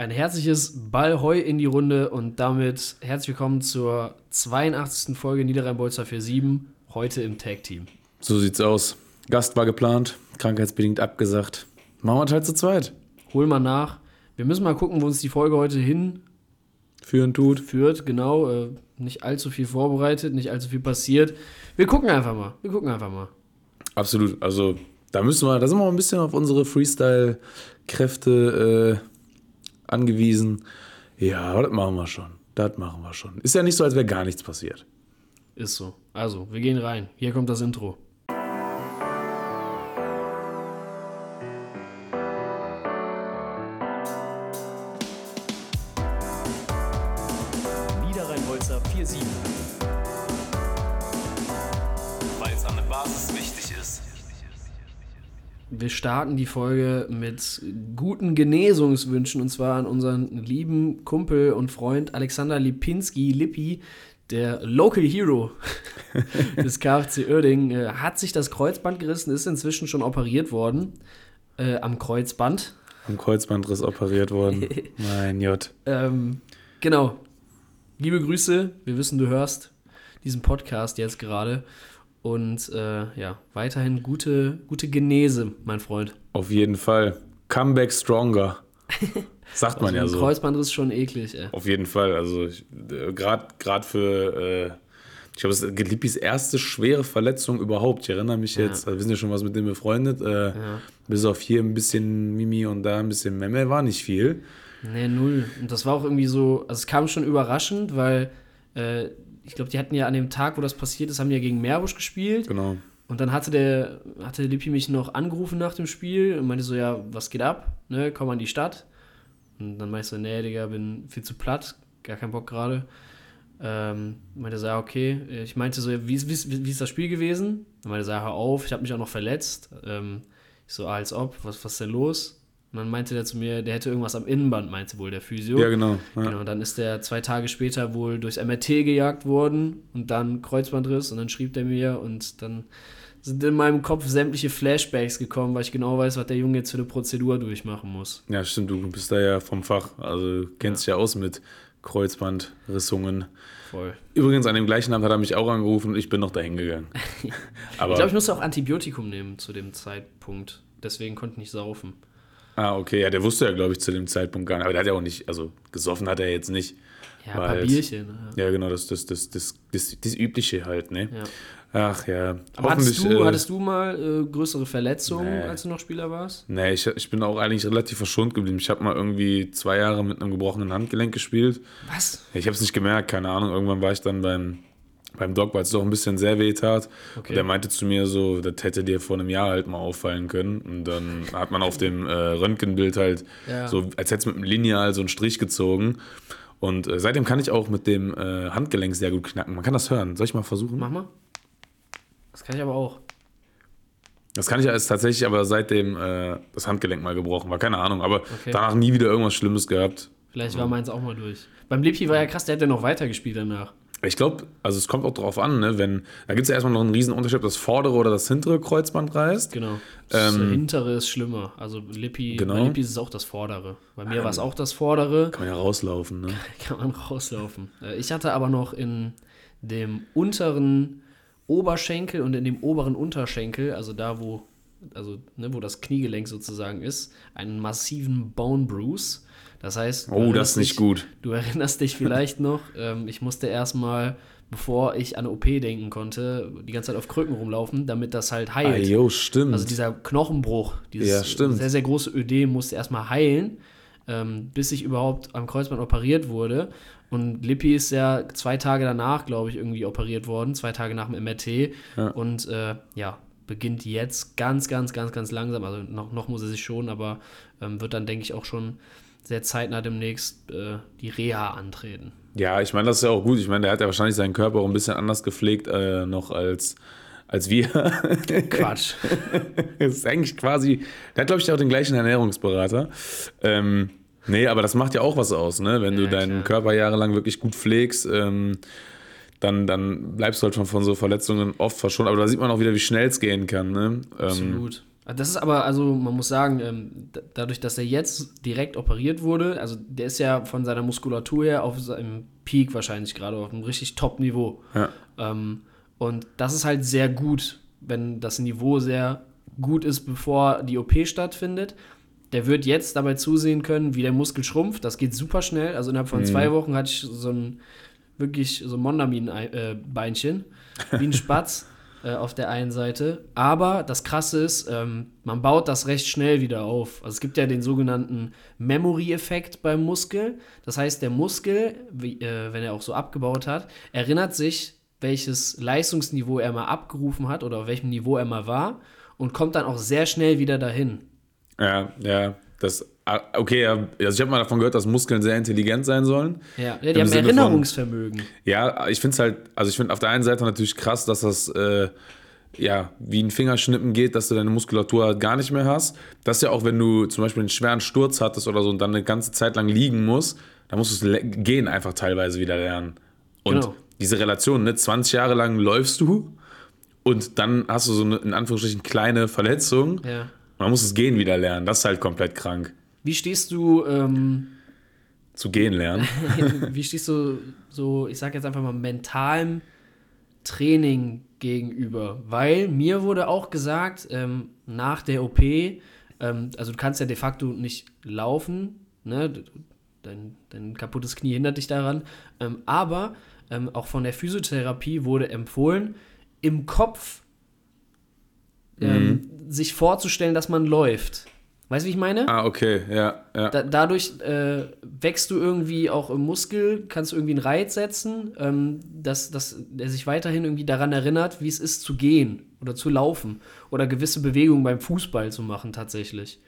ein herzliches Ballheu in die Runde und damit herzlich willkommen zur 82. Folge Niederrhein-Bolzer 47, heute im Tag-Team. So sieht's aus. Gast war geplant, krankheitsbedingt abgesagt. Machen wir halt zu zweit. Hol mal nach. Wir müssen mal gucken, wo uns die Folge heute hin Führen tut. führt. Genau, äh, nicht allzu viel vorbereitet, nicht allzu viel passiert. Wir gucken einfach mal. Wir gucken einfach mal. Absolut. Also, da müssen wir, da sind wir mal ein bisschen auf unsere Freestyle-Kräfte äh, angewiesen. Ja, das machen wir schon. Das machen wir schon. Ist ja nicht so, als wäre gar nichts passiert. Ist so. Also, wir gehen rein. Hier kommt das Intro. Wir starten die Folge mit guten Genesungswünschen und zwar an unseren lieben Kumpel und Freund Alexander Lipinski, Lippi, der Local Hero des KfC Oerding, äh, hat sich das Kreuzband gerissen, ist inzwischen schon operiert worden äh, am Kreuzband. Am Kreuzbandriss operiert worden. mein J. Ähm, genau. Liebe Grüße, wir wissen, du hörst diesen Podcast jetzt gerade. Und äh, ja, weiterhin gute, gute Genese, mein Freund. Auf jeden Fall. Comeback stronger. Sagt man ja ein so. Kreuzbandriss ist schon eklig, ey. Auf jeden Fall. Also gerade für, äh, ich glaube, es ist Lippis erste schwere Verletzung überhaupt. Ich erinnere mich jetzt, wir sind ja schon was mit dem befreundet. Äh, Bis auf hier ein bisschen Mimi und da ein bisschen Memme war nicht viel. Nee, null. Und das war auch irgendwie so, also es kam schon überraschend, weil äh, ich glaube, die hatten ja an dem Tag, wo das passiert ist, haben die ja gegen Meerbusch gespielt. Genau. Und dann hatte der, hatte Lippi mich noch angerufen nach dem Spiel und meinte so, ja, was geht ab? Ne, komm an die Stadt. Und dann meinte ich so, nee, Digga, bin viel zu platt, gar keinen Bock gerade. Ähm, meinte so, ja, okay. Ich meinte so, wie, ist- wie, wie ist das Spiel gewesen? Dann meinte so, ja, hör auf, ich habe mich auch noch verletzt. Ähm, ich so, ah, als ob, was, was ist denn los? Und dann meinte der zu mir, der hätte irgendwas am Innenband, meinte wohl der Physio. Ja, genau. Ja. Genau, dann ist der zwei Tage später wohl durchs MRT gejagt worden und dann Kreuzbandriss und dann schrieb der mir und dann sind in meinem Kopf sämtliche Flashbacks gekommen, weil ich genau weiß, was der Junge jetzt für eine Prozedur durchmachen muss. ja, stimmt, du bist da ja vom Fach. Also kennst dich ja aus mit Kreuzbandrissungen. Voll. Übrigens, an dem gleichen Abend hat er mich auch angerufen und ich bin noch dahin gegangen. Ich glaube, ich musste auch Antibiotikum nehmen zu dem Zeitpunkt. Deswegen konnte ich nicht saufen. Ah, okay, ja, der wusste ja, glaube ich, zu dem Zeitpunkt gar nicht. Aber der hat ja auch nicht, also gesoffen hat er jetzt nicht. Ja, ein paar Bierchen. Ja. Ja, genau, das, das, das, das, das, das Übliche halt, ne? Ja. Ach ja. Aber hattest du, äh, hattest du mal äh, größere Verletzungen, Nee. als du noch Spieler warst? Nee, ich, ich bin auch eigentlich relativ verschont geblieben. Ich habe mal irgendwie zwei Jahre mit einem gebrochenen Handgelenk gespielt. Was? Ich habe es nicht gemerkt, keine Ahnung. Irgendwann war ich dann beim, beim Doc, weil es doch ein bisschen sehr weh tat. Okay. Und der meinte zu mir so, das hätte dir vor einem Jahr halt mal auffallen können. Und dann hat man auf dem äh, Röntgenbild halt Ja. so, als hätte es mit einem Lineal so einen Strich gezogen. Und äh, seitdem kann ich auch mit dem äh, Handgelenk sehr gut knacken. Man kann das hören. Soll ich mal versuchen? Mach mal. Das kann ich aber auch. Das kann ich jetzt tatsächlich aber seitdem äh, das Handgelenk mal gebrochen war. Keine Ahnung. Aber Okay. danach nie wieder irgendwas Schlimmes gehabt. Vielleicht war meins auch mal durch. Beim Lippi war ja krass, der hat ja noch weitergespielt danach. Ich glaube, also es kommt auch drauf an, ne? Wenn, da gibt es ja erstmal noch einen riesen Unterschied, ob das vordere oder das hintere Kreuzband reißt. Genau. Das Ähm, hintere ist schlimmer. Also Lippi, Genau. bei Lippi ist es auch das vordere. Bei mir war es auch das vordere. Kann man ja rauslaufen, ne? Kann man rauslaufen. Äh, Ich hatte aber noch in dem unteren Oberschenkel und in dem oberen Unterschenkel, also da, wo, also, ne, wo das Kniegelenk sozusagen ist, einen massiven Bone Bruise. Das heißt, Oh, das ist nicht dich- gut. Du erinnerst dich vielleicht noch, ähm, ich musste erstmal, bevor ich an OP denken konnte, die ganze Zeit auf Krücken rumlaufen, damit das halt Ah, heilt. jo, stimmt. Also dieser Knochenbruch, dieses Ja, sehr, sehr große Ödem musste erstmal heilen, ähm, bis ich überhaupt am Kreuzband operiert wurde. Und Lippi ist ja zwei Tage danach, glaube ich, irgendwie operiert worden, zwei Tage nach dem MRT. Und äh, ja, beginnt jetzt ganz, ganz, ganz, ganz langsam. Also noch, noch muss er sich schon, aber ähm, wird dann, denke ich, auch schon sehr zeitnah demnächst äh, die Reha antreten. ja, ich meine, das ist ja auch gut. Ich meine, der hat ja wahrscheinlich seinen Körper auch ein bisschen anders gepflegt äh, noch als, als wir. Quatsch. das ist eigentlich quasi, der hat, glaube ich, auch den gleichen Ernährungsberater. Ähm, nee, aber das macht ja auch was aus, ne? Wenn du Ja, deinen klar. Körper jahrelang wirklich gut pflegst, ähm, dann, dann bleibst du halt schon von so Verletzungen oft verschont. Aber da sieht man auch wieder, wie schnell es gehen kann. Ne? Ähm, Absolut. Das ist aber, also man muss sagen, ähm, da- dadurch, dass er jetzt direkt operiert wurde, also der ist ja von seiner Muskulatur her auf seinem Peak wahrscheinlich gerade auf einem richtig Top-Niveau. Ja. Ähm, und das ist halt sehr gut, wenn das Niveau sehr gut ist, bevor die OP stattfindet. Der wird jetzt dabei zusehen können, wie der Muskel schrumpft. Das geht super schnell. Also innerhalb von zwei Wochen hatte ich so ein wirklich so ein Mondamin-Beinchen, wie ein Spatz äh, auf der einen Seite. Aber das Krasse ist, ähm, man baut das recht schnell wieder auf. Also es gibt ja den sogenannten Memory-Effekt beim Muskel. Das heißt, der Muskel, wie, äh, wenn er auch so abgebaut hat, erinnert sich, welches Leistungsniveau er mal abgerufen hat oder auf welchem Niveau er mal war und kommt dann auch sehr schnell wieder dahin. Ja, ja. Das, ah, okay, also ich habe mal davon gehört, dass Muskeln sehr intelligent sein sollen. Ja, Im die haben Sinne von- Erinnerungsvermögen. Ja, ich finde es halt, also ich finde auf der einen Seite natürlich krass, dass das äh, ja wie ein Fingerschnippen geht, dass du deine Muskulatur halt gar nicht mehr hast. Das ist ja auch, wenn du zum Beispiel einen schweren Sturz hattest oder so und dann eine ganze Zeit lang liegen musst, dann musst du Gehen einfach teilweise wieder lernen. Und Genau. diese Relation, ne, 20 Jahre lang läufst du und dann hast du so eine, in Anführungsstrichen, kleine Verletzung. Ja. Man muss das Gehen wieder lernen. Das ist halt komplett krank. Wie stehst du ähm, Zu gehen lernen. wie stehst du so, ich sag jetzt einfach mal, mentalem Training gegenüber? Weil mir wurde auch gesagt, ähm, nach der OP, ähm, also du kannst ja de facto nicht laufen, ne? Dein, dein kaputtes Knie hindert dich daran, ähm, aber ähm, auch von der Physiotherapie wurde empfohlen, im Kopf ähm, sich vorzustellen, dass man läuft. Weißt du, wie ich meine? ah, okay, ja, ja. Da, dadurch äh, wächst du irgendwie auch im Muskel, kannst du irgendwie einen Reiz setzen, ähm, dass, dass er sich weiterhin irgendwie daran erinnert, wie es ist zu gehen oder zu laufen oder gewisse Bewegungen beim Fußball zu machen tatsächlich.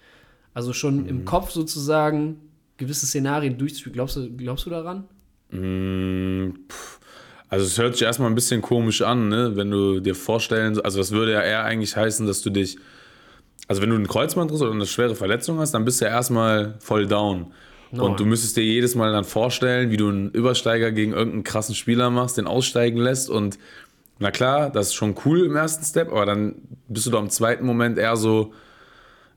Also schon im Kopf sozusagen gewisse Szenarien durchzuführen. Glaubst du, glaubst du daran? Mm, pff. Also es hört sich erstmal ein bisschen komisch an, ne? wenn du dir vorstellen, also das würde ja eher eigentlich heißen, dass du dich, also wenn du einen Kreuzbandriss oder eine schwere Verletzung hast, dann bist du ja erstmal voll down. No. Und du müsstest dir jedes Mal dann vorstellen, wie du einen Übersteiger gegen irgendeinen krassen Spieler machst, den aussteigen lässt und na klar, das ist schon cool im ersten Step, aber dann bist du doch im zweiten Moment eher so,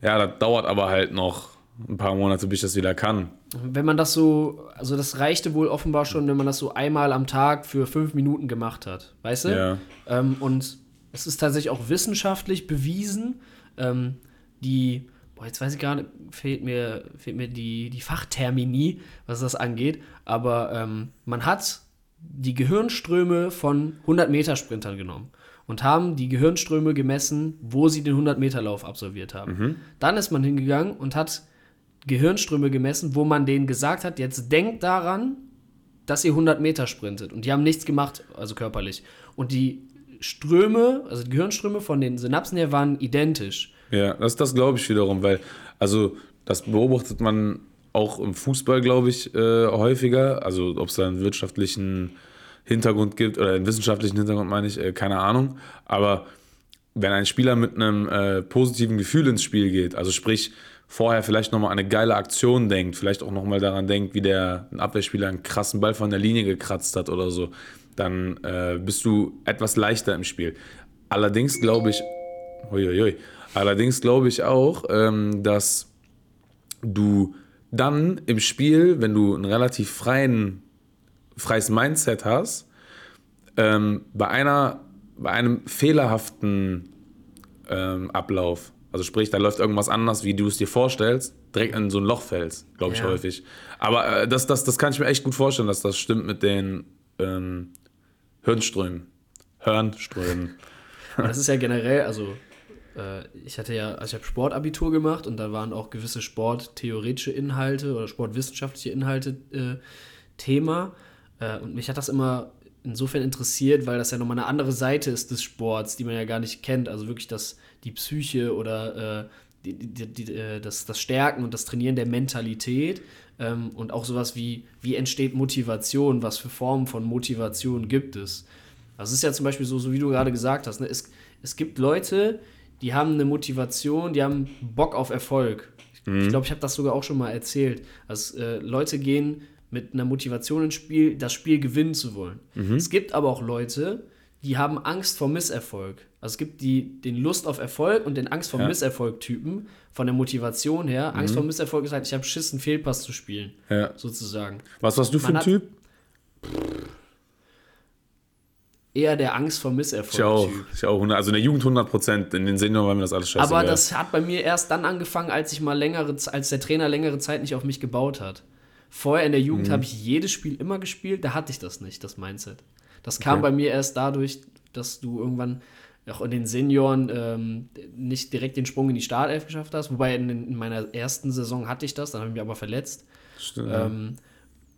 ja, das dauert aber halt noch ein paar Monate, bis ich das wieder kann. Wenn man das so, also das reichte wohl offenbar schon, wenn man das so einmal am Tag für fünf Minuten gemacht hat, weißt du? Ja. Ähm, und es ist tatsächlich auch wissenschaftlich bewiesen, ähm, die, boah, jetzt weiß ich gar nicht, fehlt mir, fehlt mir die, die Fachtermini, was das angeht, aber ähm, man hat die Gehirnströme von 100-Meter-Sprintern genommen und haben die Gehirnströme gemessen, wo sie den 100-Meter-Lauf absolviert haben. Dann ist man hingegangen und hat Gehirnströme gemessen, wo man denen gesagt hat, jetzt denkt daran, dass ihr 100 Meter sprintet. Und die haben nichts gemacht, also körperlich. Und die Ströme, also die Gehirnströme von den Synapsen her waren identisch. Ja, das, das glaube ich wiederum, weil, also, das beobachtet man auch im Fußball, glaube ich, äh, häufiger. Also, ob es da einen wirtschaftlichen Hintergrund gibt oder einen wissenschaftlichen Hintergrund, meine ich, äh, keine Ahnung. Aber wenn ein Spieler mit einem äh, positiven Gefühl ins Spiel geht, also sprich, vorher vielleicht nochmal an eine geile Aktion denkt, vielleicht auch nochmal daran denkt, wie der ein Abwehrspieler einen krassen Ball von der Linie gekratzt hat oder so, dann äh, bist du etwas leichter im Spiel. Allerdings glaube ich, Uiuiui. Allerdings glaube ich auch, ähm, dass du dann im Spiel, wenn du ein relativ freien, freies Mindset hast, ähm, bei einer, bei einem fehlerhaften ähm, Ablauf, also sprich, da läuft irgendwas anders, wie du es dir vorstellst, direkt in so ein Loch fällst, glaube ich Ja. häufig. Aber äh, das, das, das kann ich mir echt gut vorstellen, dass das stimmt mit den ähm, Hirnströmen. Hirnströmen. Aber das ist ja generell, also äh, ich hatte ja, also ich habe Sportabitur gemacht und da waren auch gewisse sporttheoretische Inhalte oder sportwissenschaftliche Inhalte äh, Thema. Äh, und mich hat das immer insofern interessiert, weil das ja nochmal eine andere Seite ist des Sports, die man ja gar nicht kennt. Also wirklich das, die Psyche oder äh, die, die, die, äh, das, das Stärken und das Trainieren der Mentalität ähm, und auch sowas wie, wie entsteht Motivation, was für Formen von Motivation gibt es. Das ist ja zum Beispiel so, so wie du gerade gesagt hast, ne? es, es gibt Leute, die haben eine Motivation, die haben Bock auf Erfolg. Ich glaube, ich habe das sogar auch schon mal erzählt. Also, äh, Leute gehen mit einer Motivation ins Spiel, das Spiel gewinnen zu wollen. Es gibt aber auch Leute, die haben Angst vor Misserfolg. Also es gibt die, den Lust auf Erfolg und den Angst vor Ja. Misserfolg-Typen von der Motivation her. Angst vor Misserfolg ist halt, ich habe Schiss, einen Fehlpass zu spielen, Ja. sozusagen. Was warst du für ein Typ? Eher der Angst vor Ich auch. Ich auch. Also in der Jugend 100 Prozent. In den Senioren war mir das alles scheißegal. Aber das hat bei mir erst dann angefangen, als ich mal längere, als der Trainer längere Zeit nicht auf mich gebaut hat. Vorher in der Mhm. Jugend habe ich jedes Spiel immer gespielt, da hatte ich das nicht, das Mindset. Das kam Okay. bei mir erst dadurch, dass du irgendwann auch in den Senioren ähm, nicht direkt den Sprung in die Startelf geschafft hast. Wobei in, in meiner ersten Saison hatte ich das, dann habe ich mich aber verletzt. Stimmt. Ähm,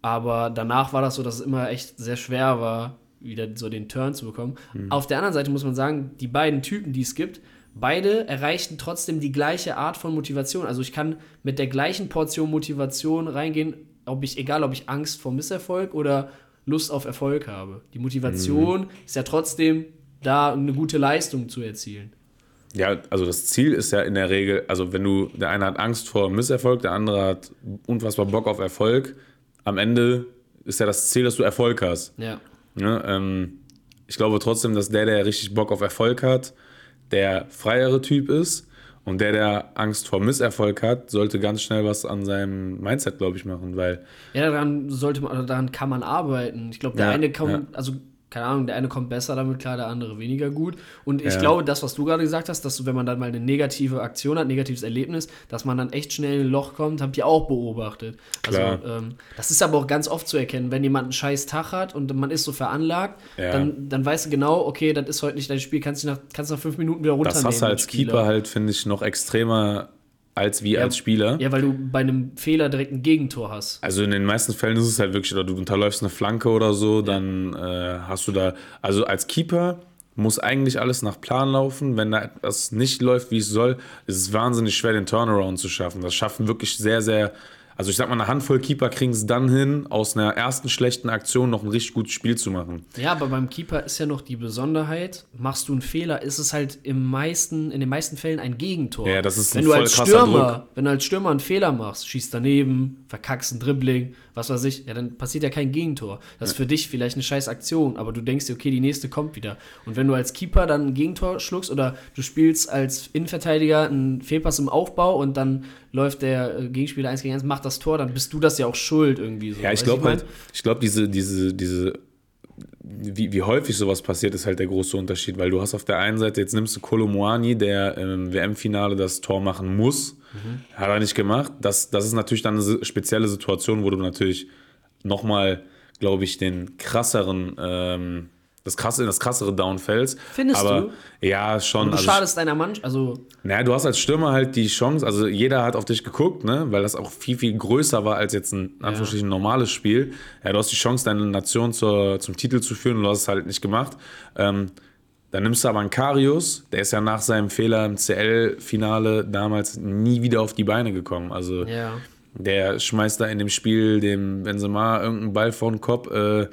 aber danach war das so, dass es immer echt sehr schwer war, wieder so den Turn zu bekommen. Auf der anderen Seite muss man sagen, die beiden Typen, die es gibt, beide erreichten trotzdem die gleiche Art von Motivation. Also ich kann mit der gleichen Portion Motivation reingehen, ob ich, egal ob ich Angst vor Misserfolg oder Lust auf Erfolg habe. Die Motivation ist ja trotzdem da, eine gute Leistung zu erzielen. Ja, also das Ziel ist ja in der Regel, also wenn du, der eine hat Angst vor Misserfolg, der andere hat unfassbar Bock auf Erfolg, am Ende ist ja das Ziel, dass du Erfolg hast. Ja. Ne? Ähm, ich glaube trotzdem, dass der, der richtig Bock auf Erfolg hat, der freiere Typ ist und der, der Angst vor Misserfolg hat, sollte ganz schnell was an seinem Mindset, glaube ich, machen, weil Ja, daran sollte man, daran kann man arbeiten. Ich glaube, der Ja, eine kommt, ja. also keine Ahnung, der eine kommt besser damit klar, der andere weniger gut. Und ich Ja. glaube, das, was du gerade gesagt hast, dass wenn man dann mal eine negative Aktion hat, negatives Erlebnis, dass man dann echt schnell in ein Loch kommt, habt ihr auch beobachtet. Also, Klar. ähm, das ist aber auch ganz oft zu erkennen, wenn jemand einen scheiß Tag hat und man ist so veranlagt, Ja. dann, dann weißt du genau, okay, das ist heute nicht dein Spiel, kannst du nach, kannst nach fünf Minuten wieder runternehmen. das hast du als. Keeper halt, finde ich, noch extremer als wie als Spieler. Ja, weil du bei einem Fehler direkt ein Gegentor hast. Also in den meisten Fällen ist es halt wirklich, oder du unterläufst eine Flanke oder so, dann äh, hast du da, also als Keeper muss eigentlich alles nach Plan laufen. Wenn da etwas nicht läuft, wie es soll, ist es wahnsinnig schwer, den Turnaround zu schaffen. Das schaffen wirklich sehr, sehr, also ich sag mal, eine Handvoll Keeper kriegen es dann hin, aus einer ersten schlechten Aktion noch ein richtig gutes Spiel zu machen. Ja, aber beim Keeper ist ja noch die Besonderheit, machst du einen Fehler, ist es halt im meisten, in den meisten Fällen ein Gegentor. Ja, das ist wenn ein du voll als Stürmer, Druck. wenn du als Stürmer einen Fehler machst, schießt daneben, verkackst ein Dribbling, was weiß ich, ja, dann passiert ja kein Gegentor. Das ist für dich vielleicht eine scheiß Aktion, aber du denkst dir, okay, die nächste kommt wieder. Und wenn du als Keeper dann ein Gegentor schluckst oder du spielst als Innenverteidiger einen Fehlpass im Aufbau und dann läuft der äh, Gegenspieler 1 gegen 1, macht das Tor, dann bist du das ja auch schuld irgendwie so. Ja, ich glaube halt, ich glaube, diese, diese, diese, wie, wie häufig sowas passiert, ist halt der große Unterschied, weil du hast auf der einen Seite, jetzt nimmst du Kolomoani, der im WM-Finale das Tor machen muss, hat er nicht gemacht. Das, das ist natürlich dann eine spezielle Situation, wo du natürlich nochmal, glaube ich, den krasseren, ähm, das krasse, das krassere Downfälls. Findest Aber, du? Ja, schon. Du Also schadest deiner Mannschaft, also naja, du hast als Stürmer halt die Chance, also jeder hat auf dich geguckt, ne, weil das auch viel, viel größer war als jetzt ein in Anführungsstrichen normales Spiel. Ja, du hast die Chance, deine Nation zur, zum Titel zu führen und du hast es halt nicht gemacht. Ähm, dann nimmst du aber einen Karius, der ist ja nach seinem Fehler im CL-Finale damals nie wieder auf die Beine gekommen. Also ja. der schmeißt da in dem Spiel dem Benzema irgendeinen Ball vor den Kopf äh,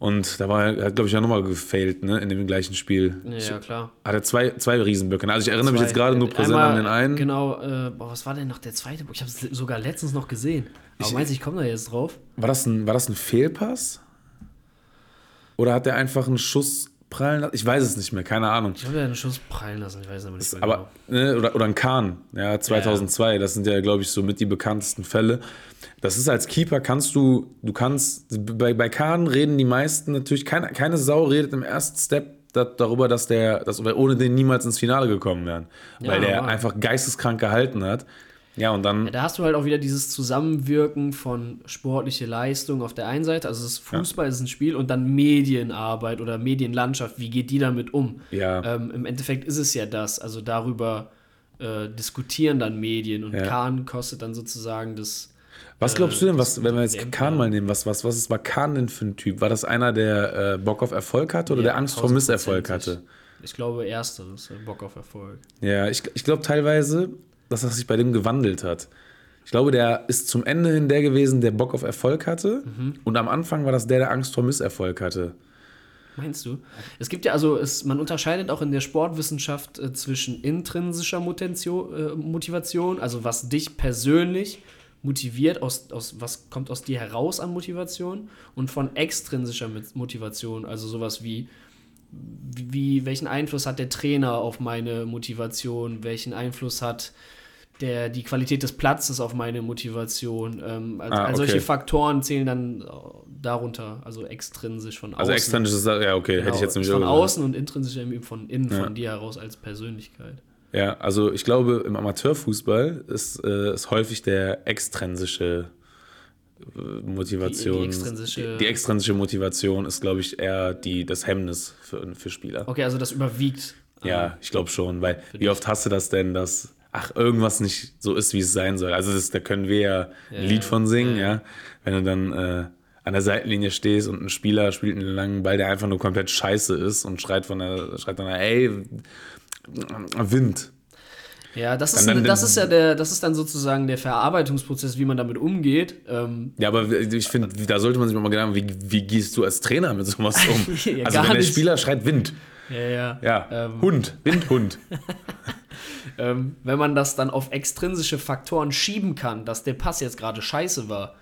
und da war er, hat glaube ich ja nochmal gefailt, ne, in dem gleichen Spiel. Ja, klar. Hat er zwei, zwei Riesenböcke. Also ich erinnere mich jetzt gerade nur präsent Einmal, an den einen. Genau, äh, boah, was war denn noch der zweite Bock? Ich habe es sogar letztens noch gesehen. Aber Ich- meinst du, ich komme da jetzt drauf? War das, ein, war das ein Fehlpass? Oder hat er einfach einen Schuss prallen lassen? Ich weiß es nicht mehr, keine Ahnung. Ich habe ja einen Schuss prallen lassen, ich weiß aber nicht mehr Aber, ne, oder, oder ein Kahn, ja, 2002, das sind ja, glaube ich, so mit die bekanntesten Fälle. Das ist als Keeper, kannst du, du kannst, bei, bei Kahn reden die meisten natürlich, keine, keine Sau redet im ersten Step da, darüber, dass der, dass wir ohne den niemals ins Finale gekommen wären. weil der wow. einfach geisteskrank gehalten hat. Ja, und dann, Ja, da hast du halt auch wieder dieses Zusammenwirken von sportliche Leistung auf der einen Seite, also es ist Fußball, es ist ein Spiel und dann Medienarbeit oder Medienlandschaft, wie geht die damit um? Ja. Ähm, Im Endeffekt ist es ja das, also darüber äh, diskutieren dann Medien und Ja. Kahn kostet dann sozusagen das. Was glaubst du denn, was, wenn wir jetzt Kahn mal nehmen, was, was, was war Kahn denn für ein Typ? War das einer, der äh, Bock auf Erfolg hatte oder der Angst vor Misserfolg hatte? Ich glaube, ersteres, äh, Bock auf Erfolg. Ja, ich, ich glaube teilweise, dass das sich bei dem gewandelt hat. Ich glaube, der ist zum Ende hin der gewesen, der Bock auf Erfolg hatte. Und am Anfang war das der, der Angst vor Misserfolg hatte. Meinst du? Es gibt ja also, es, man unterscheidet auch in der Sportwissenschaft äh, zwischen intrinsischer Motivation, äh, Motivation, also was dich persönlich motiviert, aus, aus, was kommt aus dir heraus an Motivation, und von extrinsischer Motivation, also sowas wie, wie, welchen Einfluss hat der Trainer auf meine Motivation, welchen Einfluss hat der, die Qualität des Platzes auf meine Motivation. Ähm, also, Ah, also okay. solche Faktoren zählen dann äh, darunter, also extrinsisch von außen. Also extrinsisch ist ja okay, hätte ich jetzt nämlich von außen und intrinsisch eben von innen, Ja. von dir heraus als Persönlichkeit. Ja, also ich glaube, im Amateurfußball ist, äh, ist häufig der extrinsische äh, Motivation. Die- die extrinsische- die extrinsische Motivation ist, glaube ich, eher die, das Hemmnis für, für Spieler. Okay, also das überwiegt. Ja, ich glaube schon, weil wie oft hast du das denn, dass ach irgendwas nicht so ist, wie es sein soll. Also das, da können wir ja ein Ja, Lied von singen, ja. ja. Wenn du dann äh, an der Seitenlinie stehst und ein Spieler spielt einen langen Ball, der einfach nur komplett scheiße ist und schreit von der, schreit dann, ey, Wind. Ja, das ist, Dann- das ist ja der, das ist dann sozusagen der Verarbeitungsprozess, wie man damit umgeht. Ähm, Ja, aber ich finde, da sollte man sich mal Gedanken, wie, wie gehst du als Trainer mit sowas um? Ja, also wenn der nicht. Spieler schreit Wind, ja, ja. ja, Ähm, Hund, Wind, Hund. Ähm, wenn man das dann auf extrinsische Faktoren schieben kann, dass der Pass jetzt gerade scheiße war,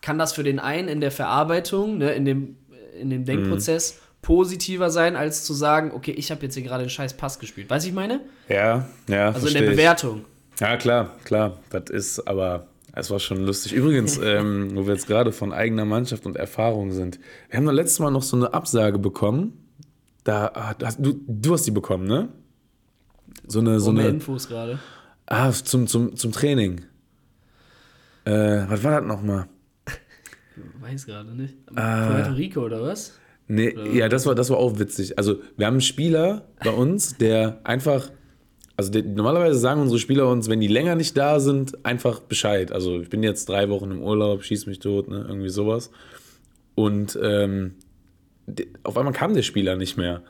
kann das für den einen in der Verarbeitung, ne, in, dem, in dem Denkprozess positiver sein, als zu sagen, okay, ich habe jetzt hier gerade einen scheiß Pass gespielt. Weißt du, ich meine? Ja, ja, Also in der ich. Bewertung. Ja, klar, klar. Das ist aber, es war schon lustig. Übrigens, ähm, wo wir jetzt gerade von eigener Mannschaft und Erfahrung sind. Wir haben doch letztes Mal noch so eine Absage bekommen. Da ah, hast, du, du hast die bekommen, ne? So eine, so eine Infos gerade. ah, zum, zum, zum Training. Äh, was war das nochmal? Weiß gerade nicht. Ah. Puerto Rico oder was? Nee, ja, das war, das war auch witzig. Also, wir haben einen Spieler bei uns, der einfach, also der, normalerweise sagen unsere Spieler uns, wenn die länger nicht da sind, einfach Bescheid. Also, ich bin jetzt drei Wochen im Urlaub, schieß mich tot, ne, irgendwie sowas. Und ähm, auf einmal kam der Spieler nicht mehr.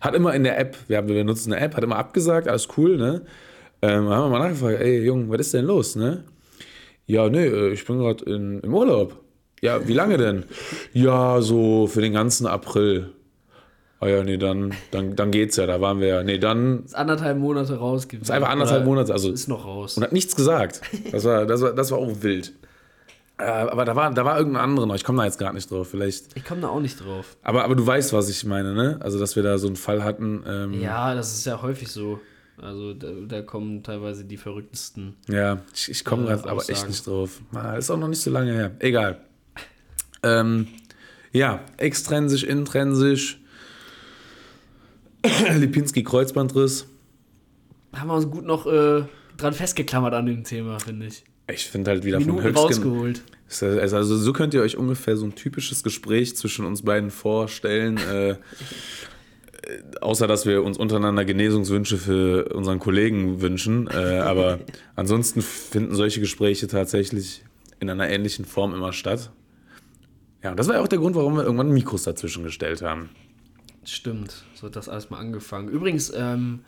Hat immer in der App, wir, haben, wir benutzen eine App, hat immer abgesagt, alles cool, ne? Ähm, haben wir mal nachgefragt, ey, Junge, was ist denn los, ne? Ja, nee, äh, ich bin gerade im Urlaub. Ja, wie lange denn? Ja, so für den ganzen April. Ah ja, nee, dann, dann, dann geht's ja, da waren wir ja. Nee, dann Ist anderthalb Monate raus gewesen. ist einfach anderthalb Monate, also Ist noch raus. und hat nichts gesagt. Das war, das war, das war auch wild. Äh, aber da war, da war irgendein anderer noch, ich komme da jetzt gerade nicht drauf, vielleicht. Ich komme da auch nicht drauf. Aber, aber du weißt, was ich meine, ne? Also, dass wir da so einen Fall hatten. Ähm, Ja, das ist ja häufig so. Also da, da kommen teilweise die verrücktesten. Ja, ich, ich komme Äh, gerade aber echt nicht drauf. Ah, Ist auch noch nicht so lange her. Egal. Ähm, ja, extrinsisch, intrinsisch. Lipinski Kreuzbandriss. Haben wir uns gut noch äh, dran festgeklammert an dem Thema, finde ich. Ich finde halt wieder Minuten von rausgeholt. Das- Also so könnt ihr euch ungefähr so ein typisches Gespräch zwischen uns beiden vorstellen. Äh, äh, außer dass wir uns untereinander Genesungswünsche für unseren Kollegen wünschen. Äh, aber ansonsten finden solche Gespräche tatsächlich in einer ähnlichen Form immer statt. Ja, und das war ja auch der Grund, warum wir irgendwann Mikros dazwischen gestellt haben. Stimmt, so hat das alles mal angefangen. Übrigens, ähm,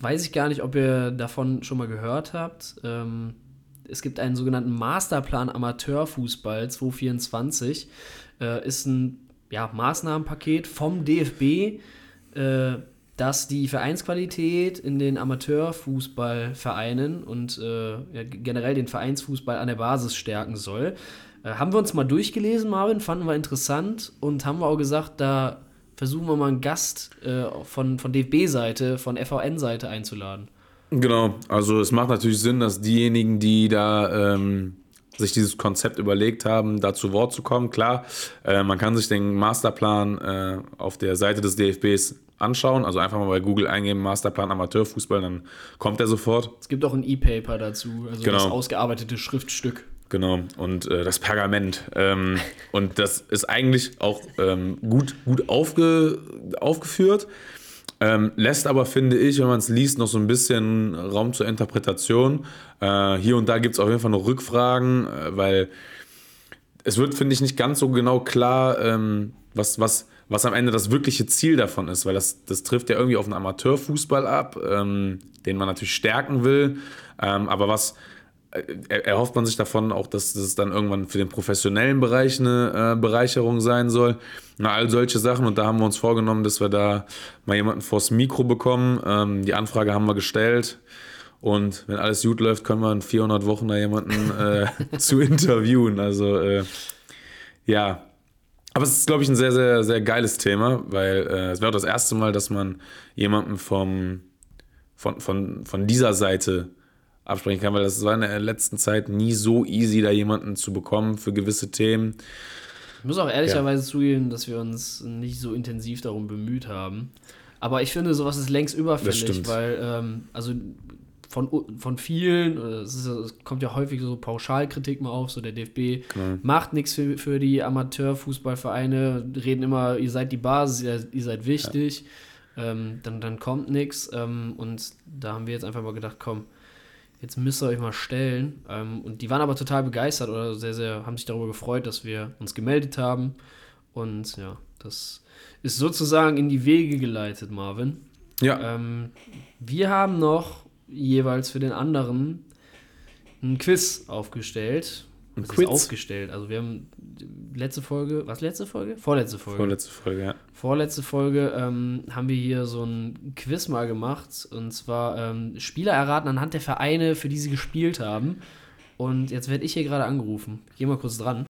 weiß ich gar nicht, ob ihr davon schon mal gehört habt. Ähm, es gibt einen sogenannten Masterplan Amateurfußball 2024. Äh, ist ein ja, Maßnahmenpaket vom DFB, äh, das die Vereinsqualität in den Amateurfußballvereinen und äh, generell den Vereinsfußball an der Basis stärken soll. Äh, haben wir uns mal durchgelesen, Marvin, fanden wir interessant und haben wir auch gesagt, da versuchen wir mal einen Gast äh, von, von DFB-Seite, von FVN-Seite einzuladen. Genau, also es macht natürlich Sinn, dass diejenigen, die da ähm, sich dieses Konzept überlegt haben, da zu Wort zu kommen. Klar, äh, man kann sich den Masterplan äh, auf der Seite des DFBs anschauen, also einfach mal bei Google eingeben, Masterplan Amateurfußball, dann kommt er sofort. Es gibt auch ein E-Paper dazu, also Genau. das ausgearbeitete Schriftstück. Genau, und äh, das Pergament. Ähm, und das ist eigentlich auch ähm, gut, gut aufge, aufgeführt. Ähm, lässt aber, finde ich, wenn man es liest, noch so ein bisschen Raum zur Interpretation. Äh, hier und da gibt es auf jeden Fall noch Rückfragen, äh, weil es wird, finde ich, nicht ganz so genau klar, ähm, was, was, was am Ende das wirkliche Ziel davon ist, weil das, das trifft ja irgendwie auf einen Amateurfußball ab, ähm, den man natürlich stärken will. Ähm, aber was erhofft man sich davon auch, dass das dann irgendwann für den professionellen Bereich eine äh, Bereicherung sein soll. Na, all solche Sachen. Und da haben wir uns vorgenommen, dass wir da mal jemanden vors Mikro bekommen. Ähm, die Anfrage haben wir gestellt. Und wenn alles gut läuft, können wir in 400 Wochen da jemanden äh, zu interviewen. Also, äh, ja, Aber es ist, glaube ich, ein sehr, sehr, sehr geiles Thema, weil äh, es wäre auch das erste Mal, dass man jemanden vom, von, von, von dieser Seite absprechen kann, weil das war in der letzten Zeit nie so easy, da jemanden zu bekommen für gewisse Themen. Ich muss auch ehrlicherweise zugeben, dass wir uns nicht so intensiv darum bemüht haben. Aber ich finde, sowas ist längst überfällig, weil, ähm, also von, von vielen, äh, es, ist, es kommt ja häufig so Pauschalkritik mal auf, so der DFB macht nichts für, für die Amateurfußballvereine, reden immer, ihr seid die Basis, ihr, ihr seid wichtig, ähm, dann, dann kommt nichts. Ähm, und da haben wir jetzt einfach mal gedacht, komm, jetzt müsst ihr euch mal stellen. Ähm, und die waren aber total begeistert oder sehr, sehr, haben sich darüber gefreut, dass wir uns gemeldet haben. Und ja, das ist sozusagen in die Wege geleitet, Marvin. Ja, Ähm, wir haben noch jeweils für den anderen ein Quiz aufgestellt. Was ist Quiz? aufgestellt. Also wir haben letzte Folge, was letzte Folge? Vorletzte Folge. vorletzte Folge, ja. Vorletzte Folge ähm, haben wir hier so ein Quiz mal gemacht. Und zwar ähm, Spieler erraten anhand der Vereine, für die sie gespielt haben. Und jetzt werde ich hier gerade angerufen. Ich geh mal kurz dran.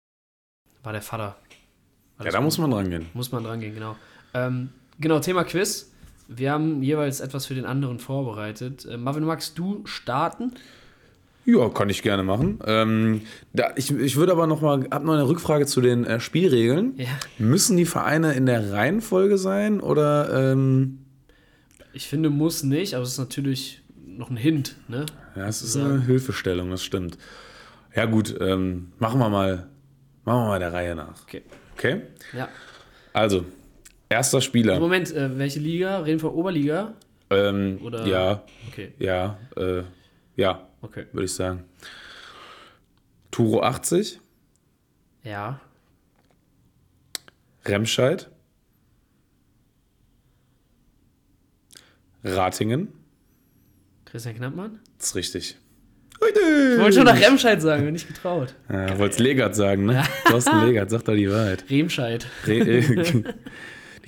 War der Vater. Ja, Alles da gut. muss man rangehen. Muss man dran gehen, genau. Ähm, genau, Thema Quiz. Wir haben jeweils etwas für den anderen vorbereitet. Äh, Marvin, magst du starten? Ja, kann ich gerne machen. Ähm, da, ich, ich würde aber noch mal, hab noch eine Rückfrage zu den äh, Spielregeln. Ja. Müssen die Vereine in der Reihenfolge sein oder? Ähm, Ich finde, muss nicht, aber es ist natürlich noch ein Hint, ne? ja, es ist eine Hilfestellung, das stimmt. Ja gut, ähm, machen wir mal, machen wir mal der Reihe nach. Okay. Okay? Ja. Also erster Spieler. Moment, äh, welche Liga? Reden wir von Oberliga? Ähm, Oder- Ja, Okay, ja, äh, ja, okay. würde ich sagen. Turo 80, Ja. Remscheid, Ratingen. Christian Knappmann? Das ist richtig. Ich wollte schon nach Remscheid sagen, bin nicht getraut. Ja, wolltest Legat sagen, ne? Thorsten Legat, sag doch die Wahrheit. Remscheid. Re äh,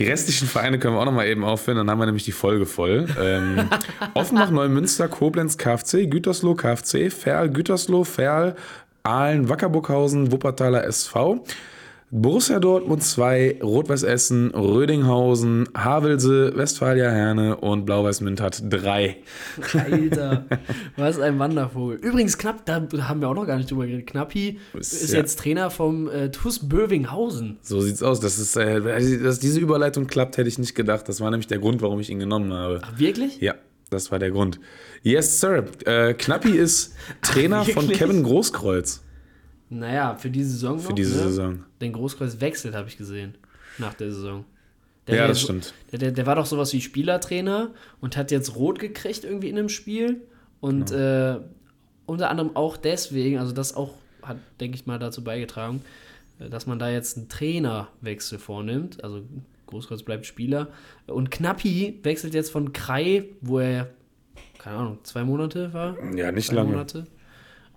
die restlichen Vereine können wir auch noch mal eben aufführen, dann haben wir nämlich die Folge voll. Ähm, Offenbach, Neumünster, Koblenz, KfC, Gütersloh, KfC, Ferl, Gütersloh, Ferl, Aalen, Wackerburghausen, Wuppertaler SV, Borussia Dortmund 2, Rot-Weiß Essen, Rödinghausen, Havelse, Westfalia Herne und Blau-Weiß Müntat 3. Alter, was ein Wandervogel. Übrigens, Knapp, da haben wir auch noch gar nicht drüber geredet. Knappi Ist- ist ja. jetzt Trainer vom äh, TuS Bövinghausen. So sieht's aus. Das ist, äh, dass diese Überleitung klappt, hätte ich nicht gedacht. Das war nämlich der Grund, warum ich ihn genommen habe. Ach, wirklich? Ja, das war der Grund. Yes, Sir. Äh, Knappi ist Trainer von wirklich? Kevin Großkreuz Naja, für diese Saison noch. für diese ne? Saison. Den Großkreuz wechselt, habe ich gesehen. Nach der Saison. Der Ja, das so- stimmt. Der, der, der war doch sowas wie Spielertrainer und hat jetzt rot gekriegt irgendwie in einem Spiel. Und Genau. äh, unter anderem auch deswegen, also das auch hat, denke ich mal, dazu beigetragen, äh, dass man da jetzt einen Trainerwechsel vornimmt. Also Großkreuz bleibt Spieler. Und Knappi wechselt jetzt von Krei, wo er, keine Ahnung, zwei Monate war. Ja, nicht Zwei lange. Monate.